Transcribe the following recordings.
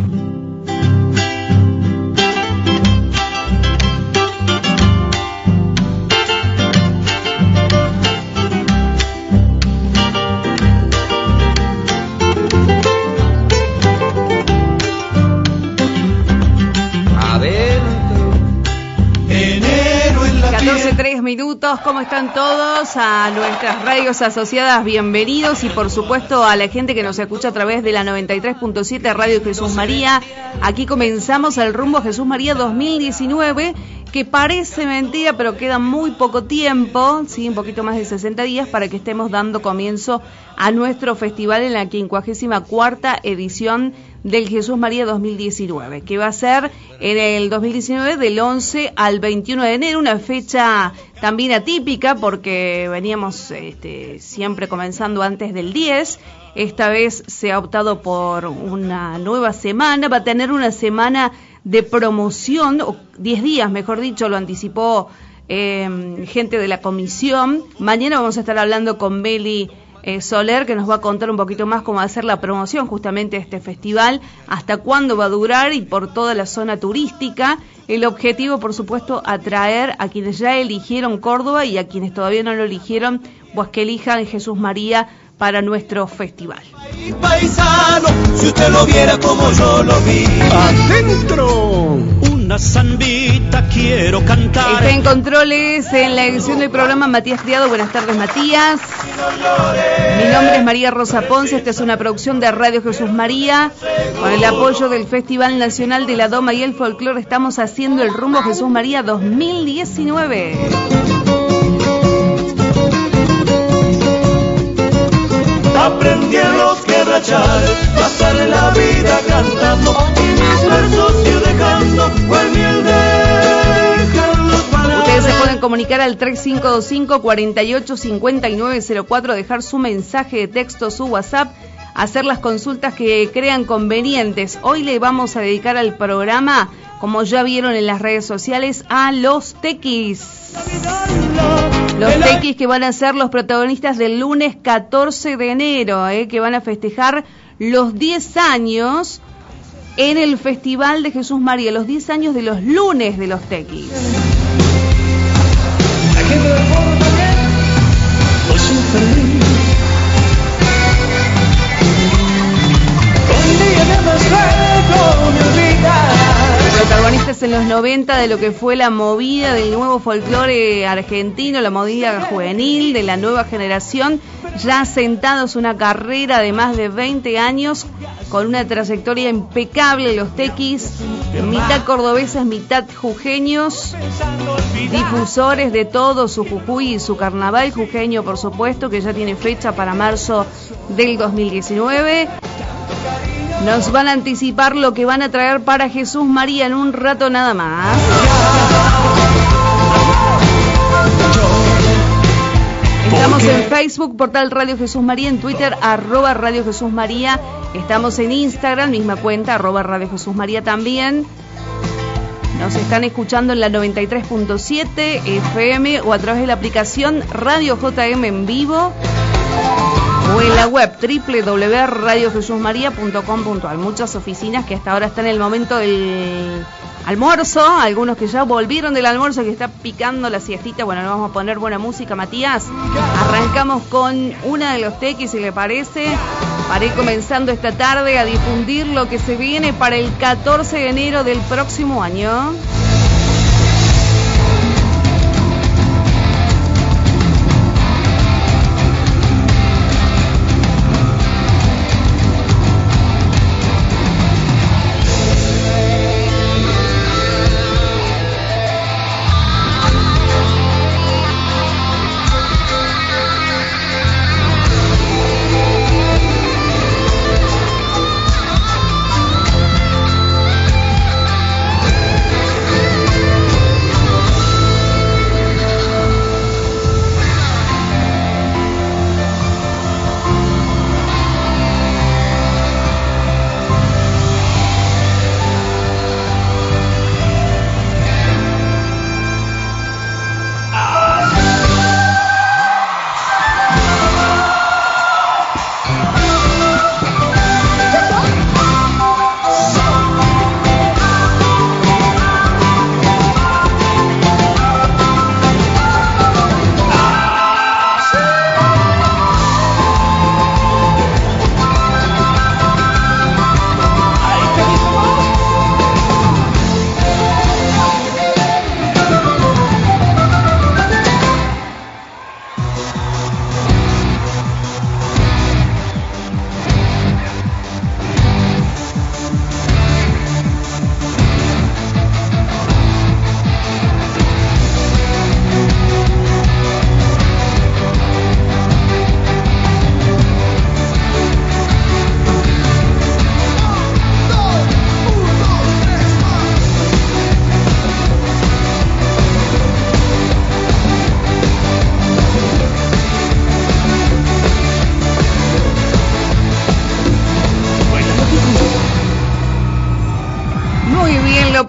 you ¿cómo están todos? A nuestras radios asociadas, bienvenidos y por supuesto a la gente que nos escucha a través de la 93.7 Radio Jesús María. Aquí comenzamos el rumbo Jesús María 2019 que parece mentira, pero queda muy poco tiempo, sí, un poquito más de 60 días para que estemos dando comienzo a nuestro festival en la 54 edición del Jesús María 2019, que va a ser en el 2019 del 11 al 21 de enero, una fecha también atípica porque veníamos este, siempre comenzando antes del 10. Esta vez se ha optado por una nueva semana, va a tener una semana de promoción, o 10 días mejor dicho, lo anticipó eh, gente de la comisión. Mañana vamos a estar hablando con Beli eh, Soler, que nos va a contar un poquito más cómo va a ser la promoción justamente de este festival, hasta cuándo va a durar y por toda la zona turística. El objetivo, por supuesto, atraer a quienes ya eligieron Córdoba y a quienes todavía no lo eligieron, pues que elijan Jesús María para nuestro festival. Paisano, si usted lo viera como yo lo vi. ¡Adentro! Una zambita quiero cantar. Está en controles en la edición del programa Matías Criado. Buenas tardes, Matías. Mi nombre es María Rosa Ponce. Esta es una producción de Radio Jesús María. Con el apoyo del Festival Nacional de la Doma y el Folclore estamos haciendo el rumbo Jesús María 2019. Aprendí a los que rachar, pasar la comunicar al 3525 485904, dejar su mensaje de texto, su WhatsApp, hacer las consultas que crean convenientes. Hoy le vamos a dedicar al programa, como ya vieron en las redes sociales, a los tequis. Los tequis que van a ser los protagonistas del lunes 14 de enero, eh, que van a festejar los 10 años en el Festival de Jesús María, los 10 años de los lunes de los tequis. Protagonistas en los 90 de lo que fue la movida del nuevo folclore argentino, la movida juvenil de la nueva generación, ya sentados una carrera de más de 20 años con una trayectoria impecable, los tequis, mitad cordobeses, mitad jujeños, difusores de todo su Jujuy y su carnaval jujeño, por supuesto, que ya tiene fecha para marzo del 2019. Nos van a anticipar lo que van a traer para Jesús María en un rato nada más. Estamos en Facebook, portal Radio Jesús María, en Twitter, arroba Radio Jesús María. Estamos en Instagram, misma cuenta, arroba Radio Jesús María también. Nos están escuchando en la 93.7 FM o a través de la aplicación Radio JM en vivo o en la web www.radiojesusmaria.com.ar. Muchas oficinas que hasta ahora están en el momento del almuerzo, algunos que ya volvieron del almuerzo que está picando la siestita. Bueno, nos vamos a poner buena música, Matías. Arrancamos con una de los tequis, si le parece, para ir comenzando esta tarde a difundir lo que se viene para el 14 de enero del próximo año.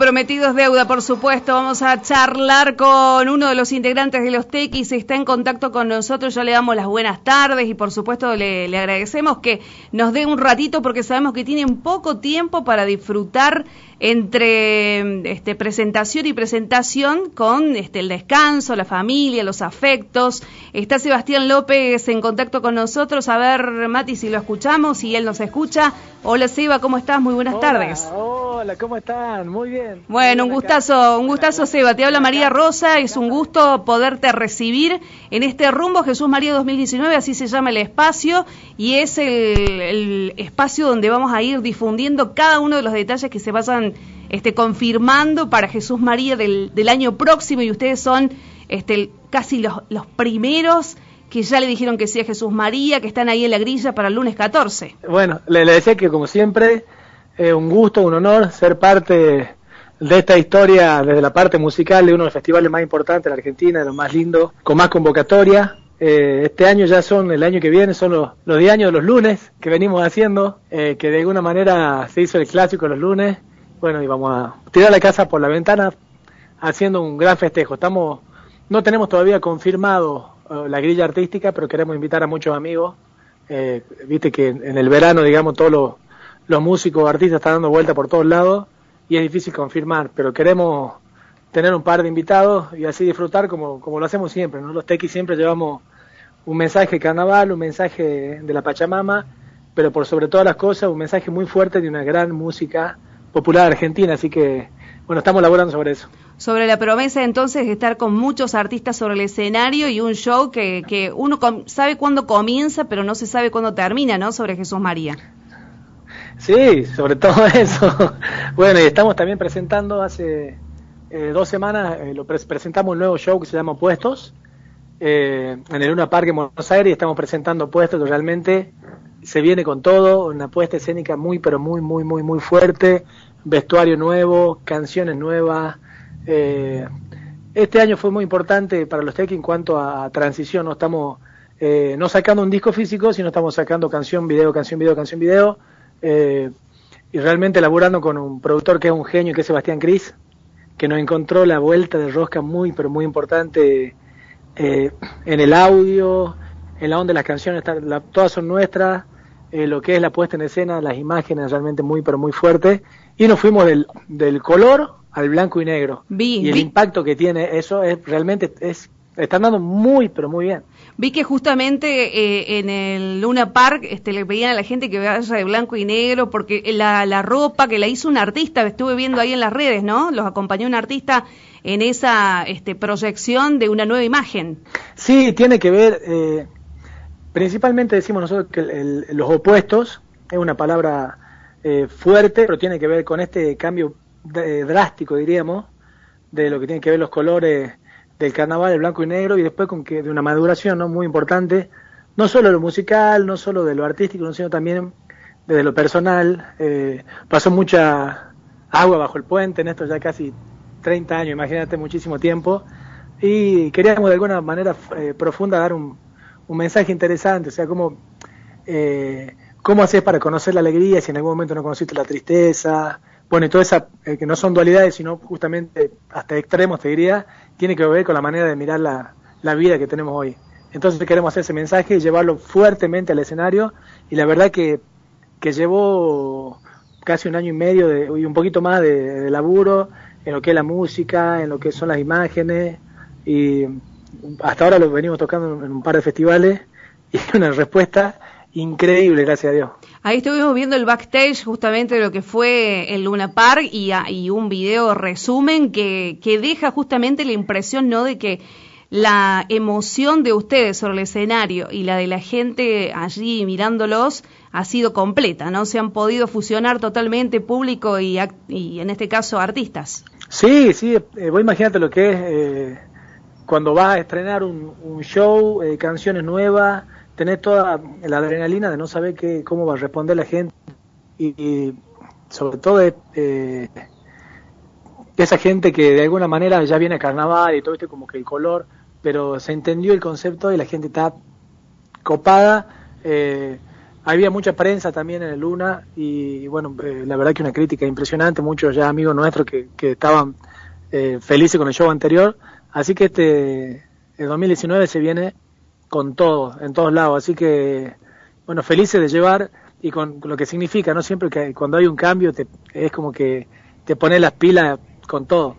Lo prometido es deuda, por supuesto. Vamos a charlar con uno de los integrantes de los Tequis. Está en contacto con nosotros. Ya le damos las buenas tardes y, por supuesto, le, le agradecemos que nos dé un ratito porque sabemos que tienen poco tiempo para disfrutar entre este, presentación y presentación con este, el descanso, la familia, los afectos. Está Sebastián López en contacto con nosotros. A ver, Mati, si lo escuchamos, si él nos escucha. Hola, Seba, ¿cómo estás? Muy buenas tardes. Hola, ¿cómo están? Muy bien. Bueno, un gustazo, un gustazo, Seba. Te habla María Rosa. Es un gusto poderte recibir en este rumbo Jesús María 2019, así se llama el espacio, y es el, el espacio donde vamos a ir difundiendo cada uno de los detalles que se este, confirmando para Jesús María del, del año próximo y ustedes son este, casi los, los primeros que ya le dijeron que sí a Jesús María, que están ahí en la grilla para el lunes 14. Bueno, le, decía que como siempre, es un gusto, un honor ser parte de esta historia desde la parte musical de uno de los festivales más importantes de la Argentina, de los más lindos, con más convocatoria. Eh, este año ya son, el año que viene son los, los 10 años de los lunes que venimos haciendo, eh, que de alguna manera se hizo el clásico los lunes. Bueno, y vamos a tirar la casa por la ventana haciendo un gran festejo. Estamos, no tenemos todavía confirmado uh, la grilla artística, pero queremos invitar a muchos amigos. Eh, Viste que en, en, el verano, digamos, todos los, los músicos, artistas están dando vuelta por todos lados y es difícil confirmar, pero queremos tener un par de invitados y así disfrutar como, como lo hacemos siempre, ¿no? Los tequis siempre llevamos un mensaje carnaval, un mensaje de la Pachamama, pero por sobre todas las cosas un mensaje muy fuerte de una gran música popular argentina, así que bueno, estamos laborando sobre eso. Sobre la promesa entonces de estar con muchos artistas sobre el escenario y un show que, que uno sabe cuándo comienza, pero no se sabe cuándo termina, ¿no? Sobre Jesús María. Sí, sobre todo eso. bueno, y estamos también presentando hace eh, dos semanas, eh, lo pre presentamos un nuevo show que se llama Puestos, eh, en el Luna Park en Buenos Aires, y estamos presentando Puestos realmente se viene con todo, una puesta escénica muy, pero muy, muy, muy, muy fuerte, vestuario nuevo, canciones nuevas. Eh, este año fue muy importante para los Tech en cuanto a, transición, no estamos eh, no sacando un disco físico, sino estamos sacando canción, video, canción, video, canción, video, eh, y realmente laburando con un productor que es un genio, que es Sebastián Cris, que nos encontró la vuelta de rosca muy, pero muy importante eh, en el audio, en la onda de las canciones, todas son nuestras, eh, lo que es la puesta en escena, las imágenes realmente muy, pero muy fuertes, y nos fuimos del, del color al blanco y negro. Vi, y el vi. impacto que tiene eso es realmente, es, están dando muy, pero muy bien. Vi que justamente eh, en el Luna Park este, le pedían a la gente que vaya de blanco y negro porque la, la ropa que la hizo un artista, estuve viendo ahí en las redes, ¿no? Los acompañó un artista en esa este, proyección de una nueva imagen. Sí, tiene que ver, eh, principalmente decimos nosotros que el, el, los opuestos, es una palabra eh, fuerte, pero tiene que ver con este cambio de, drástico, diríamos, de lo que tiene que ver los colores del carnaval, el blanco y negro, y después con que de una maduración ¿no? muy importante, no solo de lo musical, no solo de lo artístico, sino también desde lo personal. Eh, pasó mucha agua bajo el puente en esto ya casi 30 años, imagínate, muchísimo tiempo, y queríamos de alguna manera eh, profunda dar un, un, mensaje interesante, o sea, cómo, eh, cómo haces para conocer la alegría si en algún momento no conociste la tristeza, bueno, y toda esa, eh, que no son dualidades, sino justamente hasta extremos, te diría, tiene que ver con la manera de mirar la, la vida que tenemos hoy. Entonces queremos hacer ese mensaje y llevarlo fuertemente al escenario, y la verdad que, que llevó casi un año y medio de, y un poquito más de, de laburo, en lo que es la música, en lo que son las imágenes y hasta ahora lo venimos tocando en un par de festivales y una respuesta increíble, gracias a Dios. Ahí estuvimos viendo el backstage justamente de lo que fue el Luna Park y, y un video resumen que, que deja justamente la impresión no de que la emoción de ustedes sobre el escenario y la de la gente allí mirándolos ha sido completa, ¿no? Se han podido fusionar totalmente público y, y en este caso artistas. Sí, sí, eh, vos imagínate lo que es eh, cuando vas a estrenar un, show, eh, canciones nuevas, tenés toda la adrenalina de no saber qué, cómo va a responder la gente y, sobre todo eh, esa gente que de alguna manera ya viene a carnaval y todo este como que el color, pero se entendió el concepto y la gente está copada. Eh, había mucha prensa también en el Luna y bueno, eh, la verdad que una crítica impresionante, muchos ya amigos nuestros que, que estaban eh, felices con el show anterior, así que este el 2019 se viene con todo, en todos lados, así que bueno, felices de llevar y con lo que significa, ¿no? Siempre que cuando hay un cambio te, es como que te pone las pilas con todo.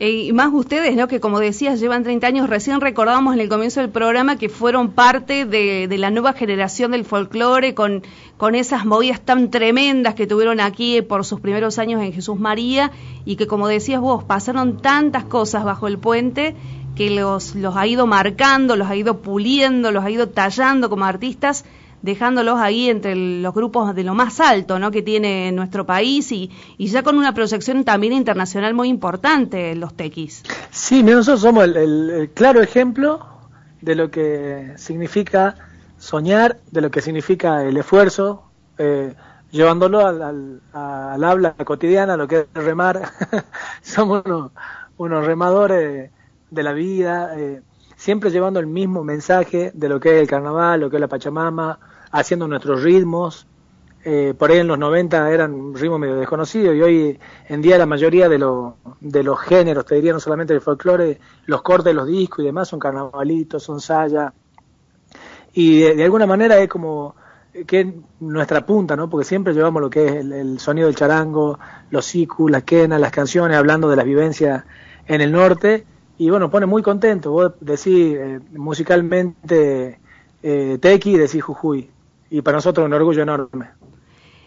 Eh, y más ustedes, ¿no? Que como decías, llevan 30 años. Recién recordábamos en el comienzo del programa que fueron parte de, la nueva generación del folclore con, con esas movidas tan tremendas que tuvieron aquí por sus primeros años en Jesús María y que, como decías vos, pasaron tantas cosas bajo el puente que los, los ha ido marcando, los ha ido puliendo, los ha ido tallando como artistas dejándolos ahí entre los grupos de lo más alto ¿no? que tiene nuestro país y, y ya con una proyección también internacional muy importante los tequis. Sí, nosotros somos el, claro ejemplo de lo que significa soñar, de lo que significa el esfuerzo, eh, llevándolo al, al, habla cotidiana, lo que es remar. somos unos, remadores de la vida. Eh, siempre llevando el mismo mensaje de lo que es el carnaval, lo que es la Pachamama, haciendo nuestros ritmos. Eh, por ahí en los 90 eran ritmos medio desconocidos y hoy en día la mayoría de, de los géneros, te diría no solamente el folclore, los cortes, los discos y demás son carnavalitos, son saya. Y de, alguna manera es como que nuestra punta, ¿no? Porque siempre llevamos lo que es el, sonido del charango, los siku, las quenas, las canciones, hablando de las vivencias en el norte y bueno, pone muy contento. Vos decís eh, musicalmente eh, Tequi y decís Jujuy. Y para nosotros un orgullo enorme.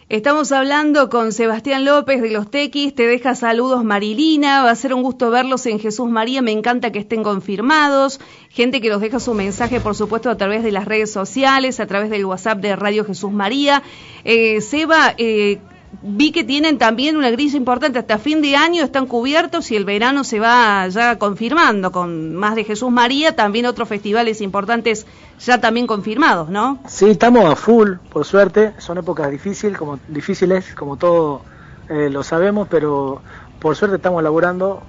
Estamos hablando con Sebastián López de los Tequis, te deja saludos Marilina, va a ser un gusto verlos en Jesús María, me encanta que estén confirmados, gente que nos deja su mensaje por supuesto a través de las redes sociales, a través del WhatsApp de Radio Jesús María. Eh, Seba, eh, vi que tienen también una grilla importante, hasta fin de año están cubiertos y el verano se va ya confirmando con más de Jesús María, también otros festivales importantes ya también confirmados, ¿no? Sí, estamos a full, por suerte, son épocas difíciles, como, difíciles, como todo eh, lo sabemos, pero por suerte estamos elaborando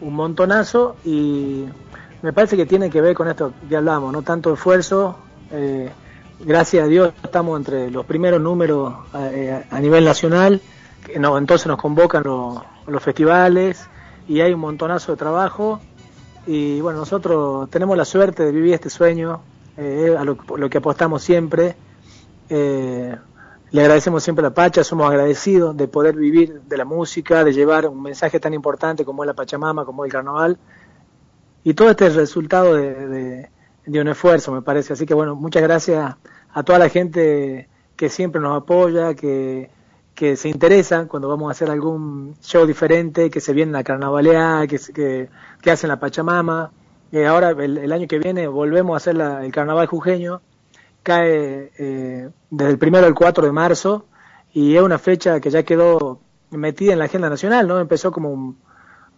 un montonazo y me parece que tiene que ver con esto que hablamos, no tanto esfuerzo, eh, gracias a Dios estamos entre los primeros números eh, a nivel nacional, no, entonces nos convocan los festivales y hay un montonazo de trabajo y bueno, nosotros tenemos la suerte de vivir este sueño, eh, a lo, que apostamos siempre. Eh, le agradecemos siempre a la Pacha, somos agradecidos de poder vivir de la música, de llevar un mensaje tan importante como es la Pachamama, como el carnaval. Y todo este resultado de de un esfuerzo, me parece. Así que bueno, muchas gracias a toda la gente que siempre nos apoya, que, que se interesa cuando vamos a hacer algún show diferente, que se vienen a carnavalear, que, que, que hacen la Pachamama. Y ahora, el, año que viene, volvemos a hacer el carnaval jujeño. Cae eh, desde el primero al 4 de marzo y es una fecha que ya quedó metida en la agenda nacional, ¿no? Empezó como un,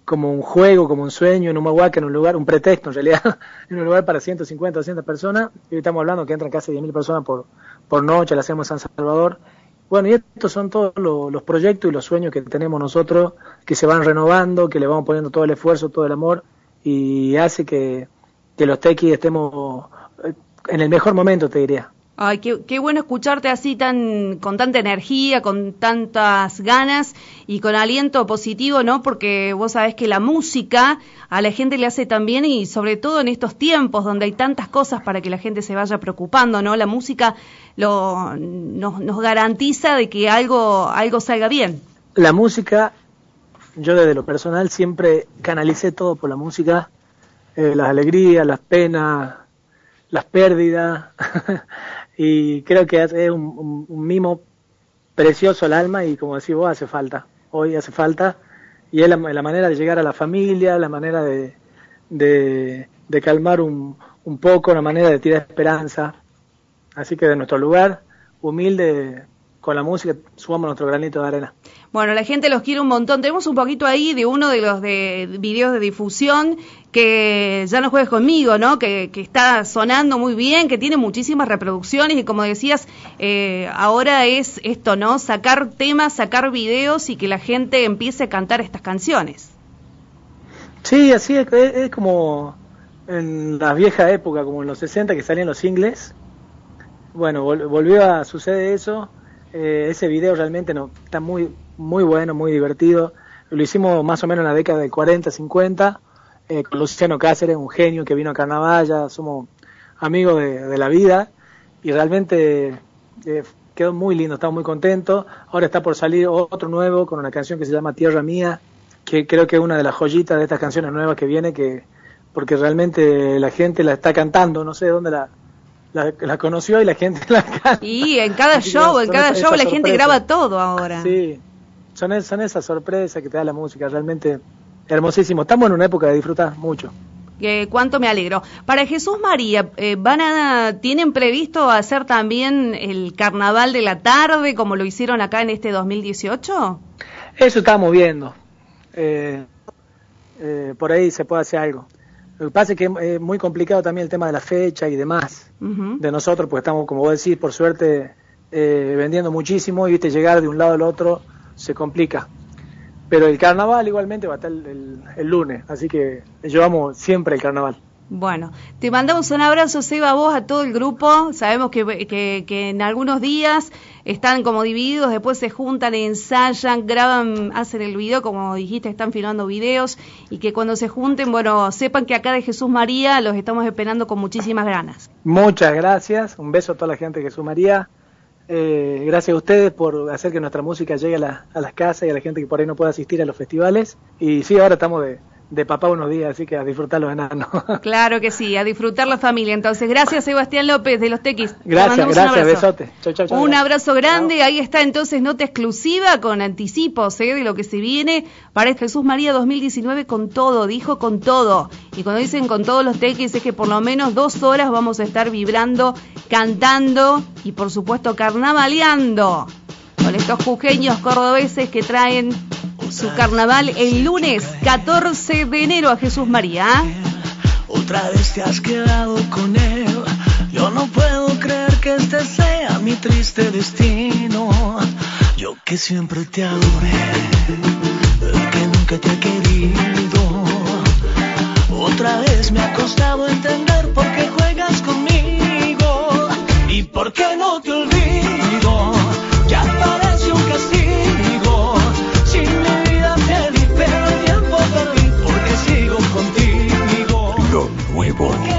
como un juego, como un sueño en un que en un lugar, un pretexto en realidad, en un lugar para 150, 200 personas. Y estamos hablando que entran casi 10.000 personas por, por noche, la hacemos en San Salvador. Bueno, y estos son todos los, proyectos y los sueños que tenemos nosotros, que se van renovando, que le vamos poniendo todo el esfuerzo, todo el amor, y hace que, que los tequis estemos eh, en el mejor momento, te diría. Ay, qué, bueno escucharte así tan con tanta energía, con tantas ganas y con aliento positivo, ¿no? Porque vos sabés que la música a la gente le hace tan bien y sobre todo en estos tiempos donde hay tantas cosas para que la gente se vaya preocupando, ¿no? La música lo, nos, garantiza de que algo, algo salga bien. La música, yo desde lo personal siempre canalicé todo por la música, eh, las alegrías, las penas, las pérdidas. y creo que es un, mimo precioso al alma y como decís vos, hace falta, hoy hace falta, y es la, manera de llegar a la familia, la manera de, de, calmar un, un poco, la manera de tirar esperanza. Así que de nuestro lugar, humilde, con la música, subamos nuestro granito de arena. Bueno, la gente los quiere un montón. Tenemos un poquito ahí de uno de los de videos de difusión que ya no juegues conmigo, ¿no? Que, está sonando muy bien, que tiene muchísimas reproducciones y como decías, eh, ahora es esto, ¿no? Sacar temas, sacar videos y que la gente empiece a cantar estas canciones. Sí, así es, es como en la vieja época, como en los 60 que salían los singles bueno, volvió a suceder eso. Eh, ese video realmente no, está muy, muy bueno, muy divertido. Lo hicimos más o menos en la década del 40, 50, eh, con Luciano Cáceres, un genio que vino a Carnaval, ya somos amigos de, la vida y realmente eh, quedó muy lindo, estamos muy contentos. Ahora está por salir otro nuevo con una canción que se llama Tierra Mía, que creo que es una de las joyitas de estas canciones nuevas que viene, que porque realmente la gente la está cantando, no sé dónde la, la, conoció y la gente la canta. Y en cada show, en cada show la gente graba todo ahora. Sí, son, son esas sorpresas que te da la música, realmente hermosísimo. Estamos en una época de disfrutar mucho. Eh, cuánto me alegro. Para Jesús María, eh, ¿van a, ¿tienen previsto hacer también el carnaval de la tarde como lo hicieron acá en este 2018? Eso estamos viendo. Eh, eh, por ahí se puede hacer algo. Lo que pasa es que es muy complicado también el tema de la fecha y demás de nosotros, porque estamos, como vos decís, por suerte vendiendo muchísimo y viste llegar de un lado al otro se complica. Pero el carnaval igualmente va a estar el, lunes, así que llevamos siempre el carnaval. Bueno, te mandamos un abrazo, Seba, a vos, a todo el grupo. Sabemos que, en algunos días están como divididos, después se juntan, ensayan, graban, hacen el video, como dijiste, están filmando videos y que cuando se junten, bueno, sepan que acá de Jesús María los estamos esperando con muchísimas ganas. Muchas gracias, un beso a toda la gente de Jesús María. Eh, gracias a ustedes por hacer que nuestra música llegue a, a, las casas y a la gente que por ahí no pueda asistir a los festivales. Y sí, ahora estamos de, de papá unos días, así que a disfrutar los enanos. Claro que sí, a disfrutar la familia. Entonces, gracias Sebastián López de los Tequis. Gracias, gracias, besote. un abrazo grande, ahí está entonces nota exclusiva con anticipos ¿eh? de lo que se viene para Jesús María 2019 con todo, dijo con todo. Y cuando dicen con todos los Tequis es que por lo menos dos horas vamos a estar vibrando, cantando y por supuesto carnavaleando con estos jujeños cordobeses que traen su carnaval el lunes 14 de enero a Jesús María. Otra vez te has quedado con él. Yo no puedo creer que este sea mi triste destino. Yo que siempre te adoré, que nunca te ha querido. Otra vez me ha costado entender por qué juegas conmigo y por qué no te olvido. Porque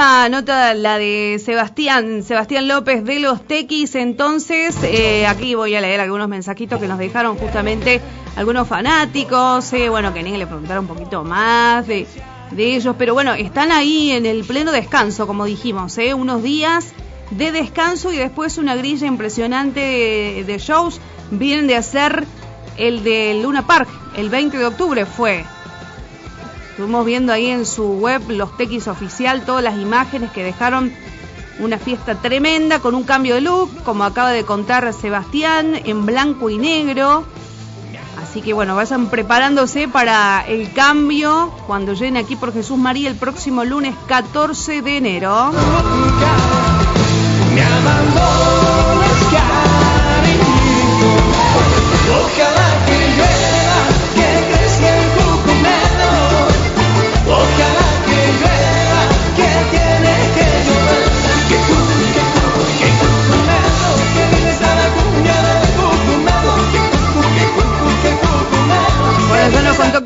Nota la de Sebastián, Sebastián López de los Tequis. Entonces, eh, aquí voy a leer algunos mensajitos que nos dejaron justamente algunos fanáticos. Eh, bueno, que le preguntaron un poquito más de, de, ellos, pero bueno, están ahí en el pleno descanso, como dijimos, eh, unos días de descanso y después una grilla impresionante de, de shows. Vienen de hacer el de Luna Park, el 20 de octubre fue Estuvimos viendo ahí en su web, los Tequis Oficial, todas las imágenes que dejaron una fiesta tremenda con un cambio de look, como acaba de contar Sebastián, en blanco y negro. Así que bueno, vayan preparándose para el cambio cuando lleguen aquí por Jesús María el próximo lunes 14 de enero.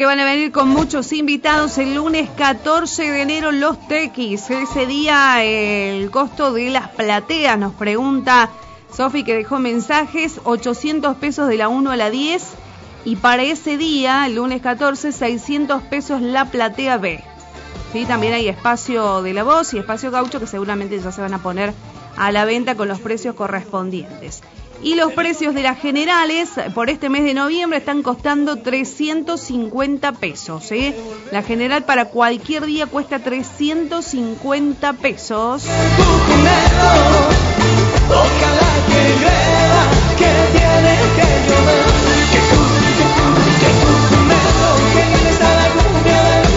Van a venir con muchos invitados el lunes 14 de enero los Tequis. Ese día el costo de las plateas nos pregunta Sofi que dejó mensajes, 800 pesos de la 1 a la 10 y para ese día, el lunes 14, 600 pesos la platea B. ¿Sí? También hay espacio de la voz y espacio gaucho que seguramente ya se van a poner a la venta con los precios correspondientes. Y los precios de las generales por este mes de noviembre están costando 350 pesos. ¿eh? La general para cualquier día cuesta 350 pesos.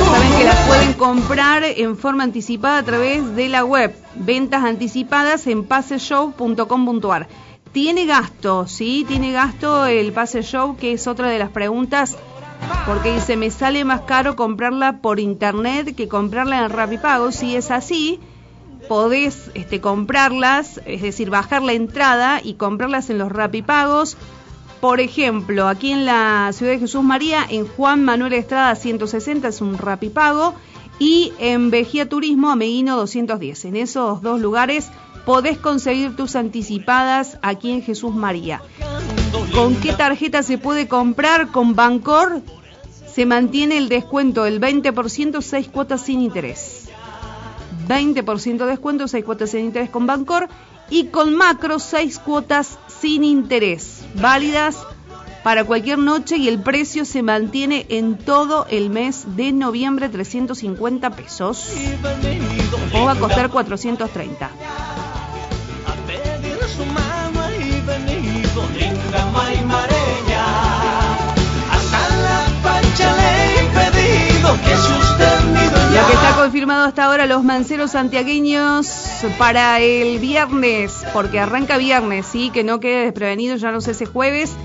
Saben que las pueden comprar en forma anticipada a través de la web. Ventas anticipadas en paseshow.com.ar. Tiene gasto, ¿sí? Tiene gasto el pase show, que es otra de las preguntas, porque dice, me sale más caro comprarla por internet que comprarla en Rapipago. Si es así, podés este, comprarlas, es decir, bajar la entrada y comprarlas en los Rapipagos. Por ejemplo, aquí en la ciudad de Jesús María, en Juan Manuel Estrada 160 es un Rapipago y en Vejía Turismo Ameguino 210. En esos dos lugares podés conseguir tus anticipadas aquí en Jesús María. ¿Con qué tarjeta se puede comprar? Con Bancor se mantiene el descuento del 20%, 6 cuotas sin interés. 20% de descuento, 6 cuotas sin interés con Bancor y con Macro 6 cuotas sin interés, válidas para cualquier noche y el precio se mantiene en todo el mes de noviembre 350 pesos o va a costar 430. Lo que está confirmado hasta ahora, los manceros santiagueños para el viernes, porque arranca viernes, sí, que no quede desprevenido, ya no sé ese jueves.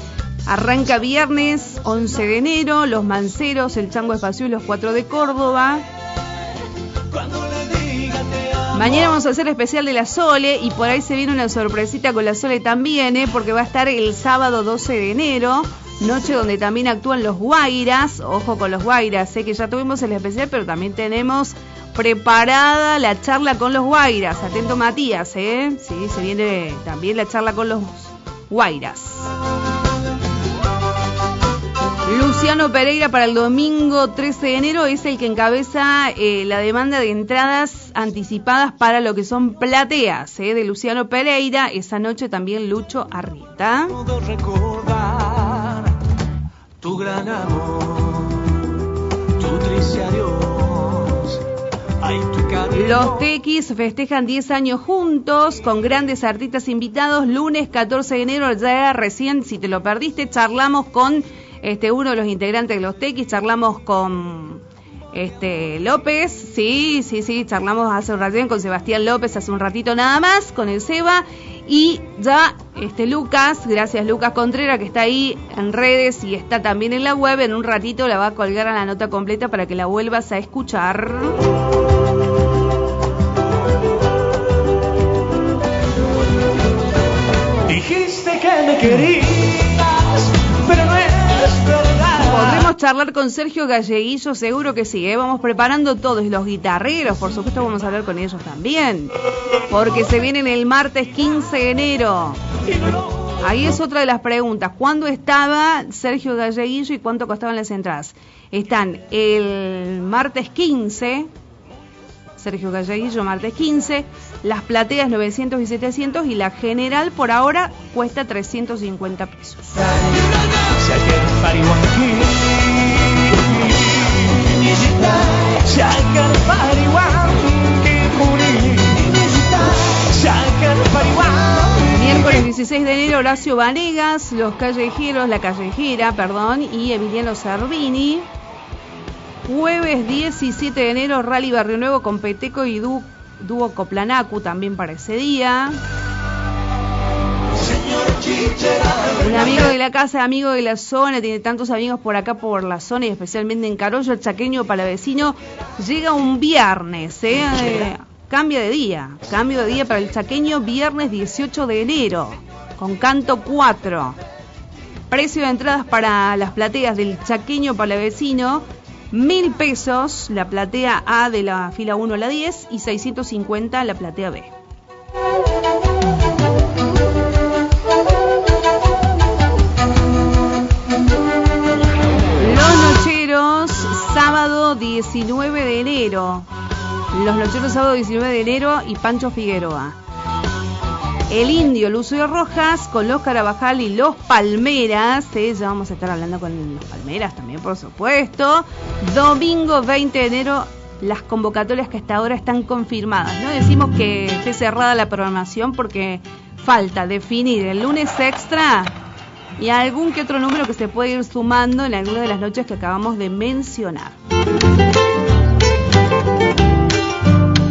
Arranca viernes 11 de enero, los manceros, el chango espacio y los cuatro de Córdoba. Mañana vamos a hacer especial de la Sole y por ahí se viene una sorpresita con la Sole también, ¿eh? porque va a estar el sábado 12 de enero, noche donde también actúan los Guairas. Ojo con los Guairas, sé que ya tuvimos el especial, pero también tenemos preparada la charla con los Guairas. Atento Matías, ¿eh? Sí, se viene también la charla con los Guairas. Luciano Pereira para el domingo 13 de enero es el que encabeza eh, la demanda de entradas anticipadas para lo que son plateas eh, de Luciano Pereira. Esa noche también Lucho Arrieta. tu gran amor, tu triste adiós. Los Tequis festejan 10 años juntos con grandes artistas invitados. Lunes 14 de enero, ya recién, si te lo perdiste, charlamos con este, uno de los integrantes de los Tequis, charlamos con este López, sí, sí, sí, charlamos hace un ratito con Sebastián López hace un ratito nada más, con el Seba, y ya este Lucas, gracias Lucas Contreras que está ahí en redes y está también en la web, en un ratito la va a colgar a la nota completa para que la vuelvas a escuchar. Dijiste que ¿Podremos charlar con Sergio Galleguillo? Seguro que sí, ¿eh? vamos preparando todos los guitarreros, por supuesto vamos a hablar con ellos también, porque se vienen el martes 15 de enero. Ahí es otra de las preguntas, ¿cuándo estaba Sergio Galleguillo y cuánto costaban las entradas? Están el martes 15, Sergio Galleguillo, martes 15, las plateas 900 y 700 y la general por ahora cuesta 350 pesos. Miércoles 16 de enero Horacio Vanegas, Los Callejeros, La Callejera, perdón, y Emiliano Cervini. Jueves 17 de enero Rally Barrio Nuevo con Peteco y Dúo Coplanacu también para ese día. Un amigo de la casa, amigo de la zona, tiene tantos amigos por acá por la zona y especialmente en Carollo, el chaqueño palavecino, llega un viernes, ¿eh? Eh, cambia de día, cambio de día para el chaqueño, viernes 18 de enero, con canto 4. Precio de entradas para las plateas del chaqueño palavecino, mil pesos la platea A de la fila 1 a la 10 y 650 la platea B. sábado 19 de enero. Los Nocheros sábado 19 de enero y Pancho Figueroa. El Indio, Lucio Rojas, con los Carabajal y los Palmeras. Ya vamos a estar hablando con los Palmeras también, por supuesto. Domingo 20 de enero, las convocatorias que hasta ahora están confirmadas. No decimos que esté cerrada la programación porque falta definir el lunes extra y algún que otro número que se puede ir sumando en alguna de las noches que acabamos de mencionar.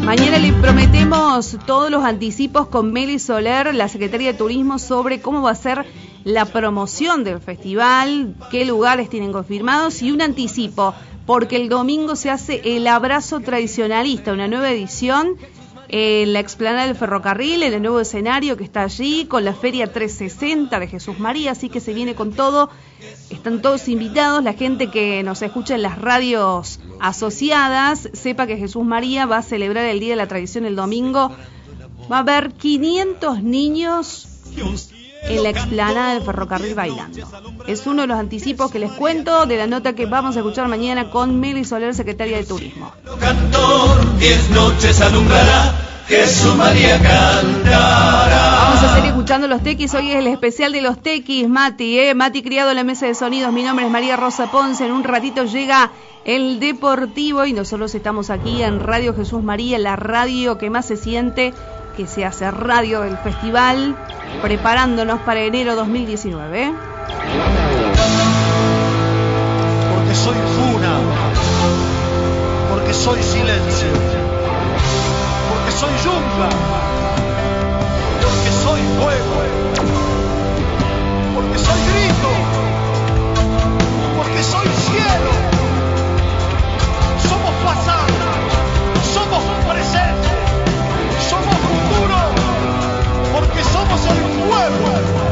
Mañana le prometemos todos los anticipos con Meli Soler, la Secretaría de Turismo, sobre cómo va a ser la promoción del festival, qué lugares tienen confirmados y un anticipo, porque el domingo se hace el abrazo tradicionalista, una nueva edición en la explanada del ferrocarril, en el nuevo escenario que está allí, con la Feria 360 de Jesús María, así que se viene con todo. Están todos invitados, la gente que nos escucha en las radios asociadas, sepa que Jesús María va a celebrar el Día de la Tradición el domingo. Va a haber 500 niños en la explanada del ferrocarril bailando. Es uno de los anticipos que les cuento de la nota que vamos a escuchar mañana con Meli Soler, secretaria de Turismo. Vamos a seguir escuchando los tequis. Hoy es el especial de los tequis, Mati, ¿eh? Mati criado en la mesa de sonidos. Mi nombre es María Rosa Ponce. En un ratito llega el Deportivo y nosotros estamos aquí en Radio Jesús María, la radio que más se siente que se hace radio del festival, preparándonos para enero 2019. Porque soy cuna, porque soy silencio, porque soy yunga, porque soy fuego, porque soy grito, porque soy el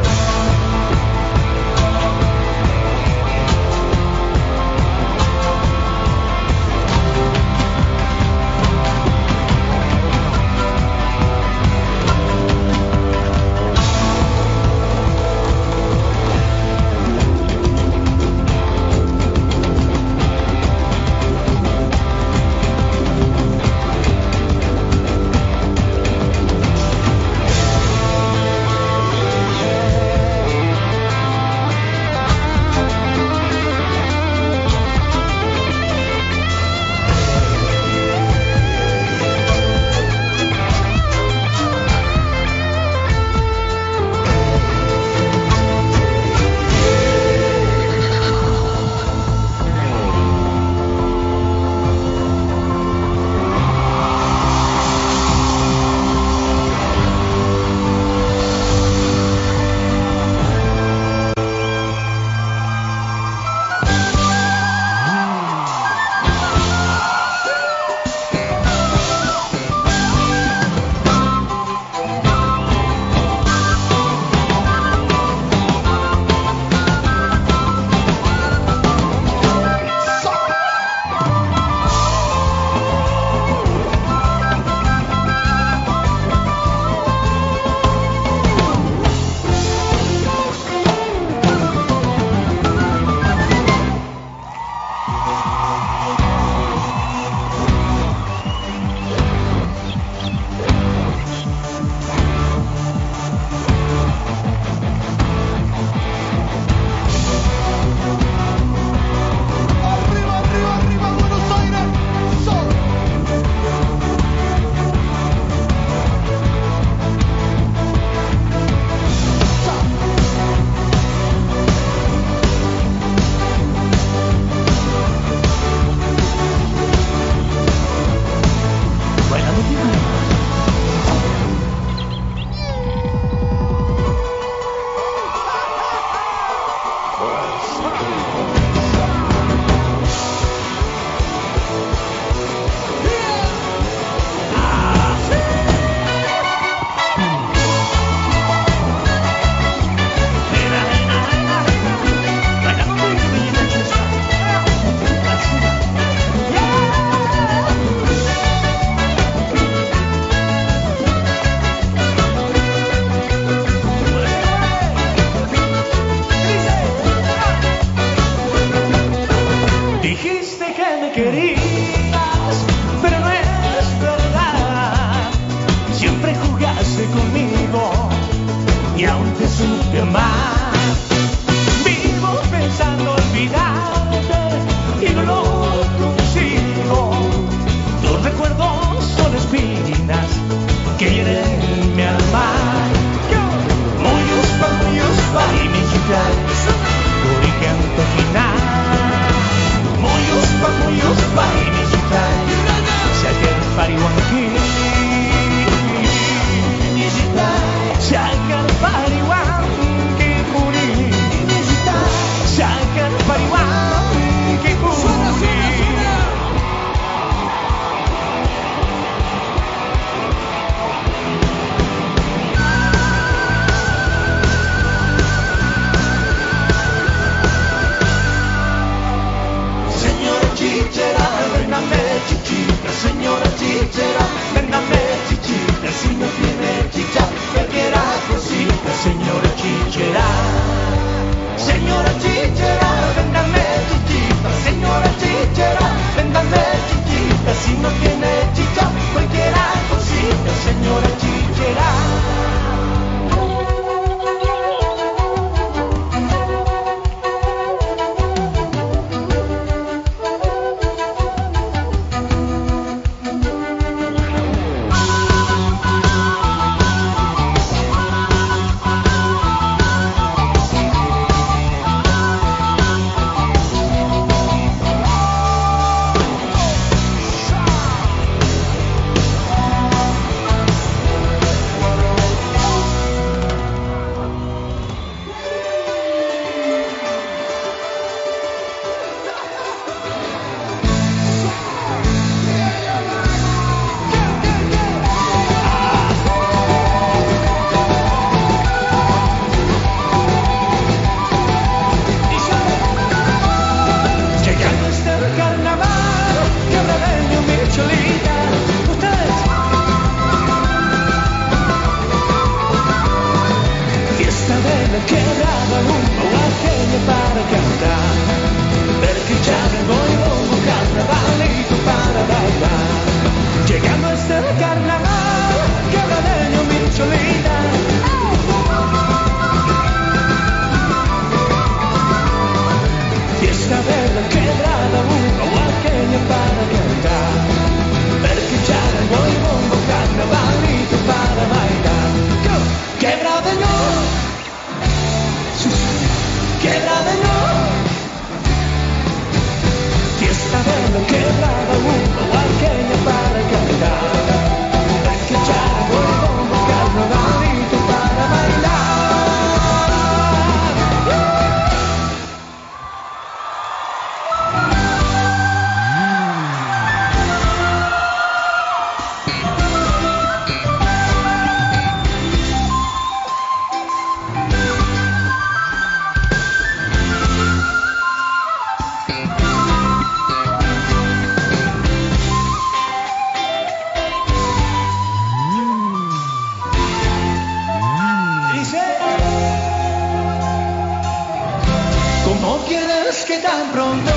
tan pronto.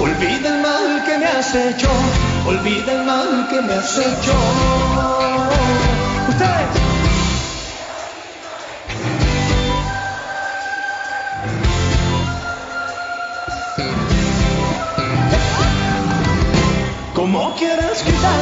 Olvida el mal que me has hecho, olvida el mal que me has hecho. Ustedes. Como quieras quitar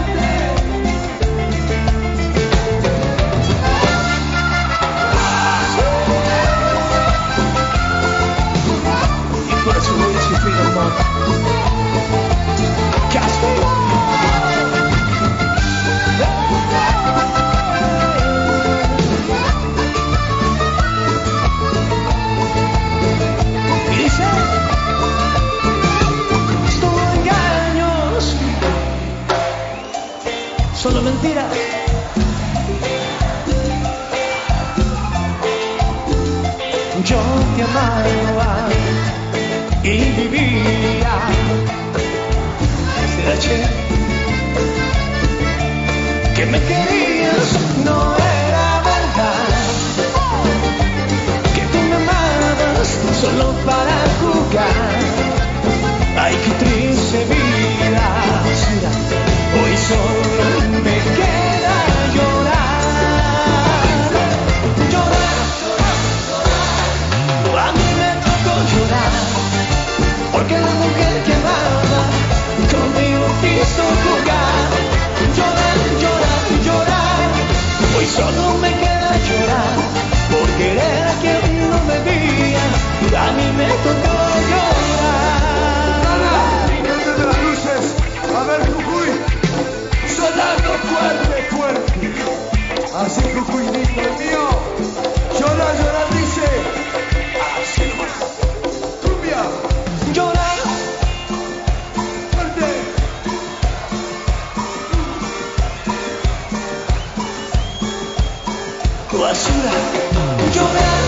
una mentira. Yo te amaba y vivía. Desde ayer que me querías no era verdad. Que tú me amabas solo para jugar. Ay qué triste vida. Hoy solo Queda llorar, llorar, llorar, llorar. A mí me tocó llorar, porque la mujer que amaba, yo me lo pisto jugar. Llorar, llorar, llorar. Hoy solo me queda llorar, porque era quien no me veía, a mí me tocó llorar. Llorando fuerte, fuerte. Así Cucuinito el mío. Llora, llora, dice. Así nomás. Cumbia. Llora. Fuerte. Basura. Llora.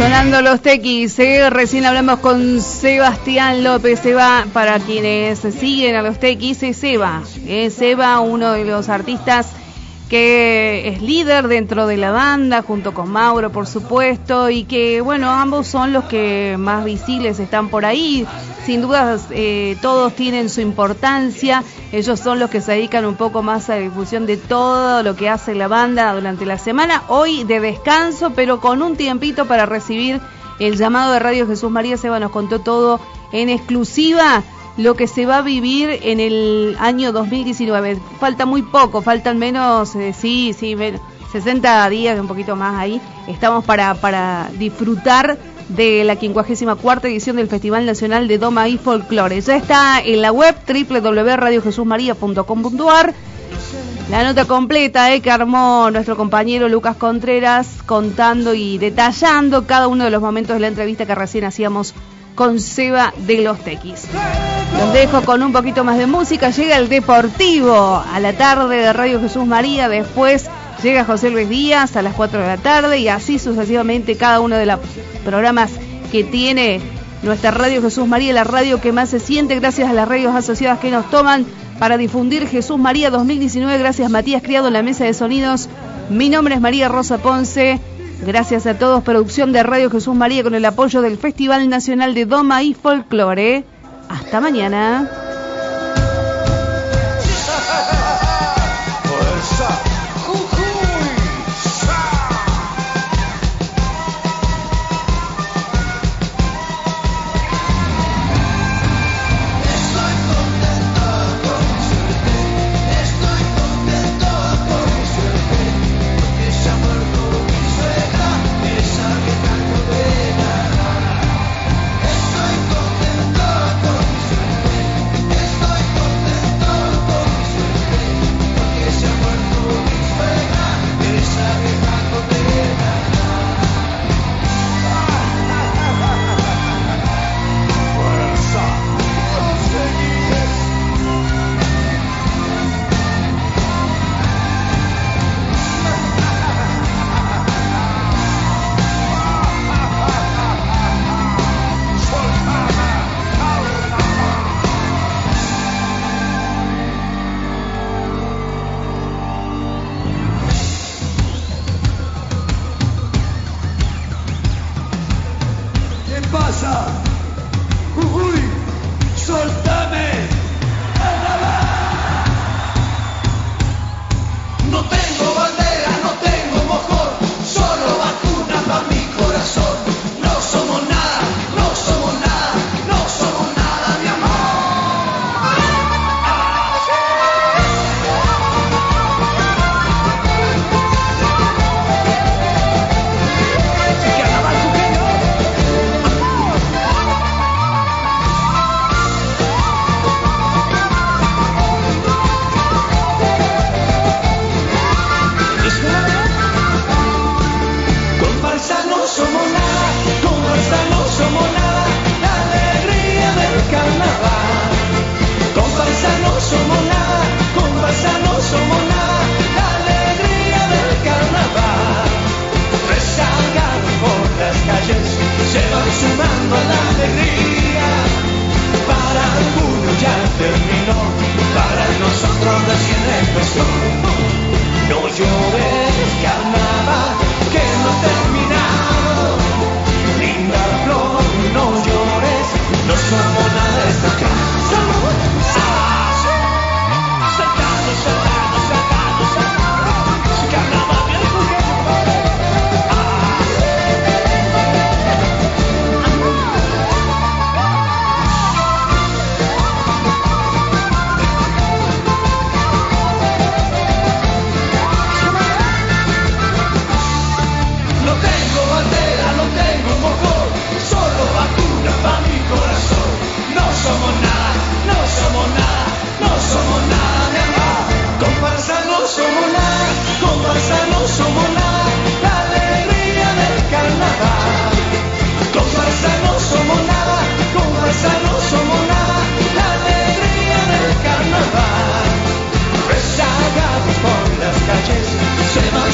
Sonando los tequis, ¿eh? recién hablamos con Sebastián López, Seba, para quienes siguen a los tequis, es Seba, es Seba, uno de los artistas que es líder dentro de la banda, junto con Mauro, por supuesto, y que, bueno, ambos son los que más visibles están por ahí. Sin dudas, eh, todos tienen su importancia. Ellos son los que se dedican un poco más a la difusión de todo lo que hace la banda durante la semana. Hoy de descanso, pero con un tiempito para recibir el llamado de Radio Jesús María. Seba nos contó todo en exclusiva lo que se va a vivir en el año 2019. Falta muy poco, faltan menos, eh, sí, sí, 60 días, un poquito más ahí. Estamos para, para disfrutar de la 54 edición del Festival Nacional de Doma y Folclore. Ya está en la web www.radiojesusmaría.com.ar. La nota completa eh, que armó nuestro compañero Lucas Contreras contando y detallando cada uno de los momentos de la entrevista que recién hacíamos con Seba de los Tequis. Los dejo con un poquito más de música. Llega el Deportivo a la tarde de Radio Jesús María. Después llega José Luis Díaz a las 4 de la tarde y así sucesivamente cada uno de los programas que tiene nuestra Radio Jesús María, la radio que más se siente gracias a las radios asociadas que nos toman para difundir Jesús María 2019. Gracias Matías Criado en la mesa de sonidos. Mi nombre es María Rosa Ponce. Gracias a todos, producción de Radio Jesús María con el apoyo del Festival Nacional de Doma y Folclore. Hasta mañana. Se van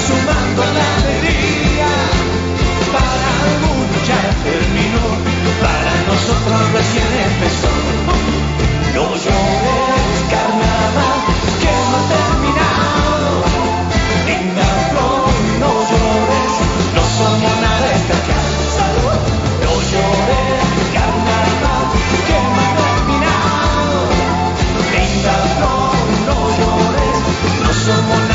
sumando la alegría. Para algunos ya terminó, para nosotros recién empezó. No llores, carnaval, que no ha terminado. Linda flor, no llores, no somos nada destacados. No llores, carnaval, que no ha terminado. Linda flor, no llores, no somos